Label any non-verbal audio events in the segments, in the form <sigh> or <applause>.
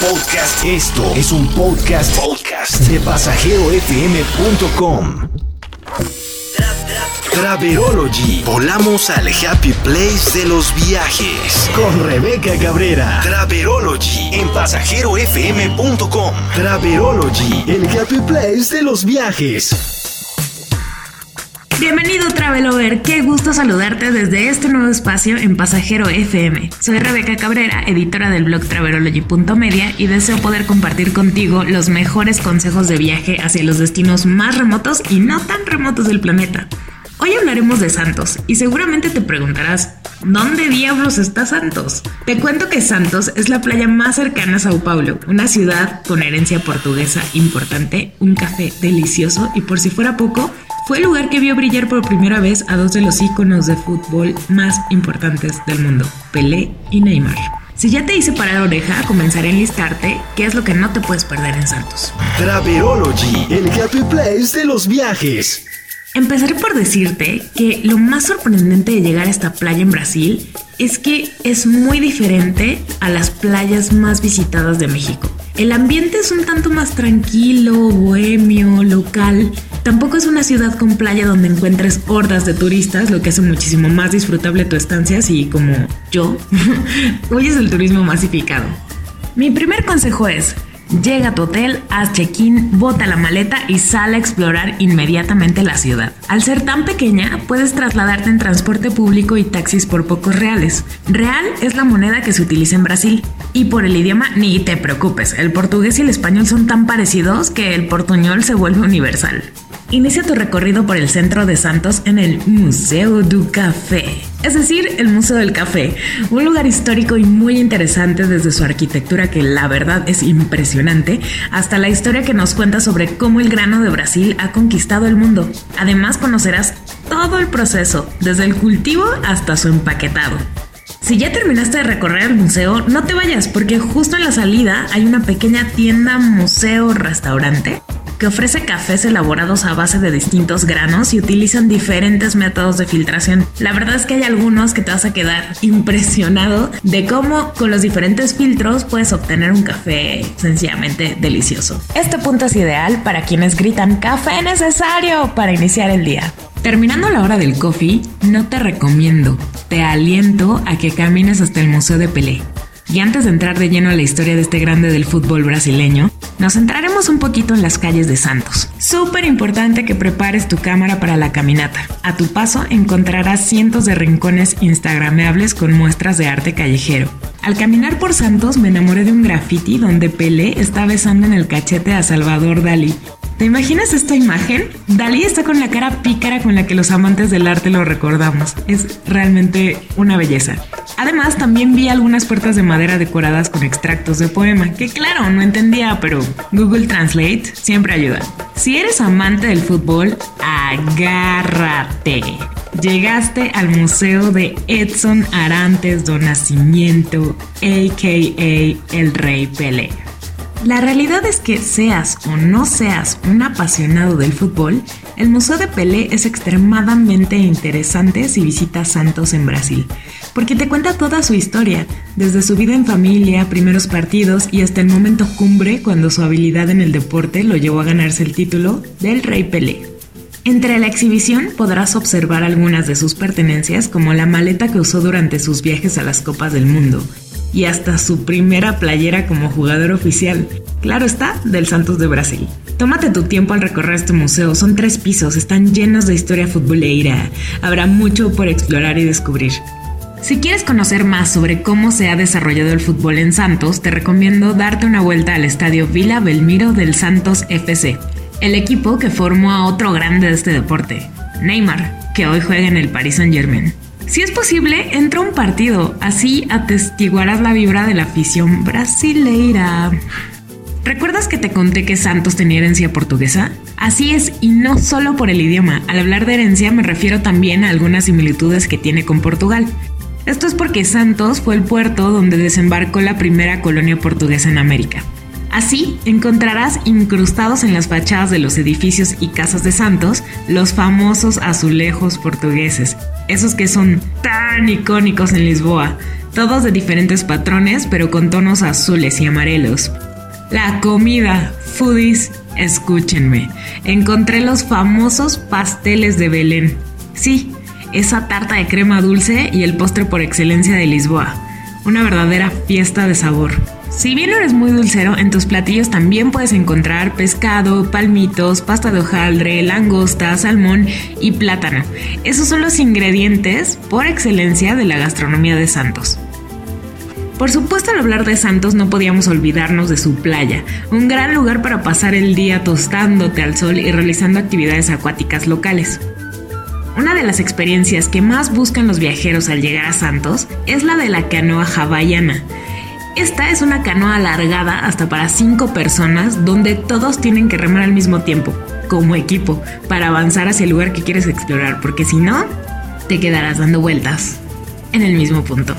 podcast. Esto es un podcast, podcast de pasajerofm.com. Traverology. Volamos al happy place de los viajes. Con Rebeca Cabrera. Traverology. En pasajerofm.com. Traverology. El happy place de los viajes. Bienvenido Travelover, qué gusto saludarte desde este nuevo espacio en Pasajero FM. Soy Rebeca Cabrera, editora del blog travelology.media y deseo poder compartir contigo los mejores consejos de viaje hacia los destinos más remotos y no tan remotos del planeta. Hoy hablaremos de Santos y seguramente te preguntarás, ¿dónde diablos está Santos? Te cuento que Santos es la playa más cercana a Sao Paulo, una ciudad con herencia portuguesa importante, un café delicioso y por si fuera poco, fue el lugar que vio brillar por primera vez a dos de los íconos de fútbol más importantes del mundo, Pelé y Neymar. Si ya te hice parar oreja, comenzaré a enlistarte qué es lo que no te puedes perder en Santos. Traverology, el happy place de los viajes. Empezaré por decirte que lo más sorprendente de llegar a esta playa en Brasil es que es muy diferente a las playas más visitadas de México. El ambiente es un tanto más tranquilo, bohemio, local. Tampoco es una ciudad con playa donde encuentres hordas de turistas, lo que hace muchísimo más disfrutable tu estancia si, como yo, <laughs> hoy es el turismo masificado. Mi primer consejo es, Llega a tu hotel, haz check-in, bota la maleta y sale a explorar inmediatamente la ciudad. Al ser tan pequeña, puedes trasladarte en transporte público y taxis por pocos reales. Real es la moneda que se utiliza en Brasil. Y por el idioma, ni te preocupes, el portugués y el español son tan parecidos que el portuñol se vuelve universal. Inicia tu recorrido por el centro de Santos en el Museo du Café, es decir, el Museo del Café, un lugar histórico y muy interesante desde su arquitectura que la verdad es impresionante, hasta la historia que nos cuenta sobre cómo el grano de Brasil ha conquistado el mundo. Además conocerás todo el proceso, desde el cultivo hasta su empaquetado. Si ya terminaste de recorrer el museo, no te vayas porque justo en la salida hay una pequeña tienda museo-restaurante que ofrece cafés elaborados a base de distintos granos y utilizan diferentes métodos de filtración. La verdad es que hay algunos que te vas a quedar <laughs> impresionado de cómo con los diferentes filtros puedes obtener un café sencillamente delicioso. Este punto es ideal para quienes gritan café necesario para iniciar el día. Terminando la hora del coffee, no te recomiendo, te aliento a que camines hasta el Museo de Pelé. Y antes de entrar de lleno a la historia de este grande del fútbol brasileño, nos centraremos un poquito en las calles de Santos. Súper importante que prepares tu cámara para la caminata. A tu paso encontrarás cientos de rincones instagrameables con muestras de arte callejero. Al caminar por Santos me enamoré de un graffiti donde Pelé está besando en el cachete a Salvador Dalí, ¿Te imaginas esta imagen? Dalí está con la cara pícara con la que los amantes del arte lo recordamos. Es realmente una belleza. Además, también vi algunas puertas de madera decoradas con extractos de poema, que claro, no entendía, pero Google Translate siempre ayuda. Si eres amante del fútbol, agárrate. Llegaste al Museo de Edson Arantes do Nascimento, aka el Rey Pelé. La realidad es que seas o no seas un apasionado del fútbol, el Museo de Pelé es extremadamente interesante si visitas Santos en Brasil, porque te cuenta toda su historia, desde su vida en familia, primeros partidos y hasta el momento cumbre cuando su habilidad en el deporte lo llevó a ganarse el título del Rey Pelé. Entre la exhibición podrás observar algunas de sus pertenencias como la maleta que usó durante sus viajes a las Copas del Mundo, y hasta su primera playera como jugador oficial. Claro está, del Santos de Brasil. Tómate tu tiempo al recorrer este museo, son tres pisos, están llenos de historia futbolera, habrá mucho por explorar y descubrir. Si quieres conocer más sobre cómo se ha desarrollado el fútbol en Santos, te recomiendo darte una vuelta al estadio Vila Belmiro del Santos FC, el equipo que formó a otro grande de este deporte, Neymar, que hoy juega en el Paris Saint Germain. Si es posible, entra un partido, así atestiguarás la vibra de la afición brasileira. ¿Recuerdas que te conté que Santos tenía herencia portuguesa? Así es, y no solo por el idioma. Al hablar de herencia me refiero también a algunas similitudes que tiene con Portugal. Esto es porque Santos fue el puerto donde desembarcó la primera colonia portuguesa en América. Así encontrarás incrustados en las fachadas de los edificios y casas de santos los famosos azulejos portugueses, esos que son tan icónicos en Lisboa, todos de diferentes patrones pero con tonos azules y amarelos. La comida, foodies, escúchenme, encontré los famosos pasteles de Belén. Sí, esa tarta de crema dulce y el postre por excelencia de Lisboa. Una verdadera fiesta de sabor. Si bien eres muy dulcero, en tus platillos también puedes encontrar pescado, palmitos, pasta de hojaldre, langosta, salmón y plátano. Esos son los ingredientes por excelencia de la gastronomía de Santos. Por supuesto, al hablar de Santos no podíamos olvidarnos de su playa, un gran lugar para pasar el día tostándote al sol y realizando actividades acuáticas locales. Una de las experiencias que más buscan los viajeros al llegar a Santos es la de la canoa hawaiana. Esta es una canoa alargada hasta para 5 personas donde todos tienen que remar al mismo tiempo, como equipo, para avanzar hacia el lugar que quieres explorar, porque si no, te quedarás dando vueltas en el mismo punto.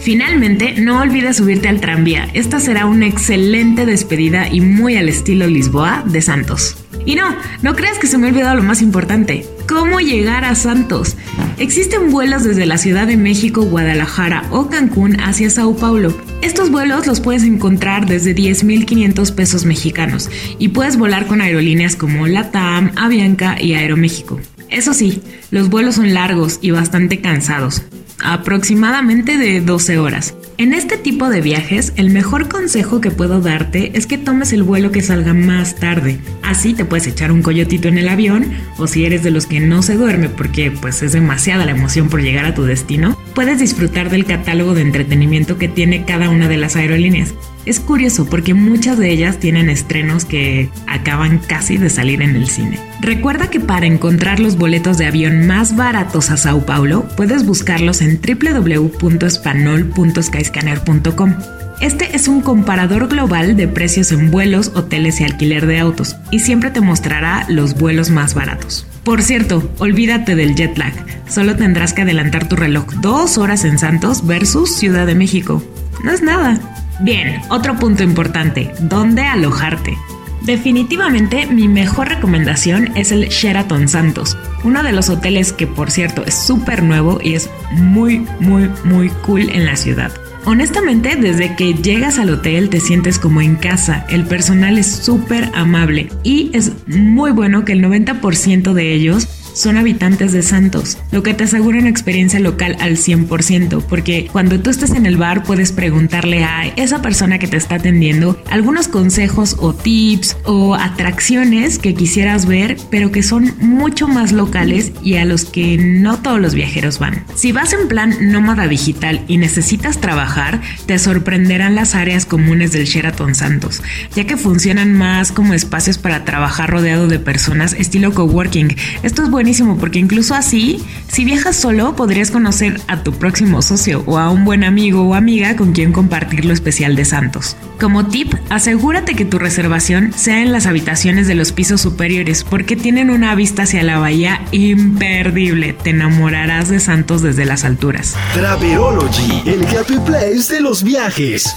Finalmente, no olvides subirte al tranvía. Esta será una excelente despedida y muy al estilo Lisboa de Santos. Y no, no creas que se me ha olvidado lo más importante. ¿Cómo llegar a Santos? Existen vuelos desde la Ciudad de México, Guadalajara o Cancún hacia Sao Paulo. Estos vuelos los puedes encontrar desde 10.500 pesos mexicanos y puedes volar con aerolíneas como LATAM, Avianca y Aeroméxico. Eso sí, los vuelos son largos y bastante cansados, aproximadamente de 12 horas. En este tipo de viajes, el mejor consejo que puedo darte es que tomes el vuelo que salga más tarde. Así te puedes echar un coyotito en el avión, o si eres de los que no se duerme porque pues es demasiada la emoción por llegar a tu destino, puedes disfrutar del catálogo de entretenimiento que tiene cada una de las aerolíneas. Es curioso porque muchas de ellas tienen estrenos que acaban casi de salir en el cine. Recuerda que para encontrar los boletos de avión más baratos a Sao Paulo, puedes buscarlos en www.espanol.skyscanner.com. Este es un comparador global de precios en vuelos, hoteles y alquiler de autos, y siempre te mostrará los vuelos más baratos. Por cierto, olvídate del jet lag, solo tendrás que adelantar tu reloj dos horas en Santos versus Ciudad de México. No es nada. Bien, otro punto importante, ¿dónde alojarte? Definitivamente mi mejor recomendación es el Sheraton Santos, uno de los hoteles que por cierto es súper nuevo y es muy muy muy cool en la ciudad. Honestamente, desde que llegas al hotel te sientes como en casa, el personal es súper amable y es muy bueno que el 90% de ellos son habitantes de Santos, lo que te asegura una experiencia local al 100%, porque cuando tú estés en el bar puedes preguntarle a esa persona que te está atendiendo algunos consejos o tips o atracciones que quisieras ver, pero que son mucho más locales y a los que no todos los viajeros van. Si vas en plan nómada digital y necesitas trabajar, te sorprenderán las áreas comunes del Sheraton Santos, ya que funcionan más como espacios para trabajar rodeado de personas estilo coworking. Esto es bueno porque incluso así, si viajas solo, podrías conocer a tu próximo socio o a un buen amigo o amiga con quien compartir lo especial de Santos. Como tip, asegúrate que tu reservación sea en las habitaciones de los pisos superiores porque tienen una vista hacia la bahía imperdible. Te enamorarás de Santos desde las alturas. Traverology, el happy place de los viajes.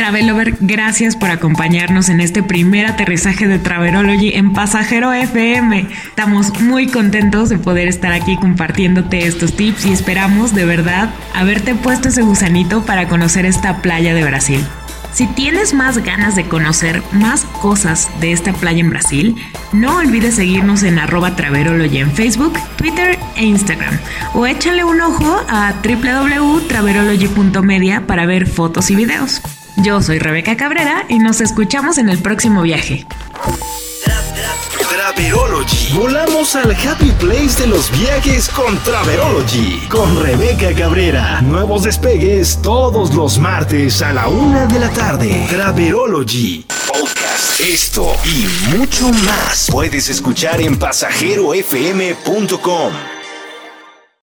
Travelover, gracias por acompañarnos en este primer aterrizaje de Traverology en Pasajero FM. Estamos muy contentos de poder estar aquí compartiéndote estos tips y esperamos de verdad haberte puesto ese gusanito para conocer esta playa de Brasil. Si tienes más ganas de conocer más cosas de esta playa en Brasil, no olvides seguirnos en arroba Traverology en Facebook, Twitter e Instagram. O échale un ojo a www.traverology.media para ver fotos y videos. Yo soy Rebeca Cabrera y nos escuchamos en el próximo viaje. Traverology. Volamos al happy place de los viajes con Traverology. Con Rebeca Cabrera. Nuevos despegues todos los martes a la una de la tarde. Traverology. Podcast. Esto y mucho más puedes escuchar en pasajerofm.com.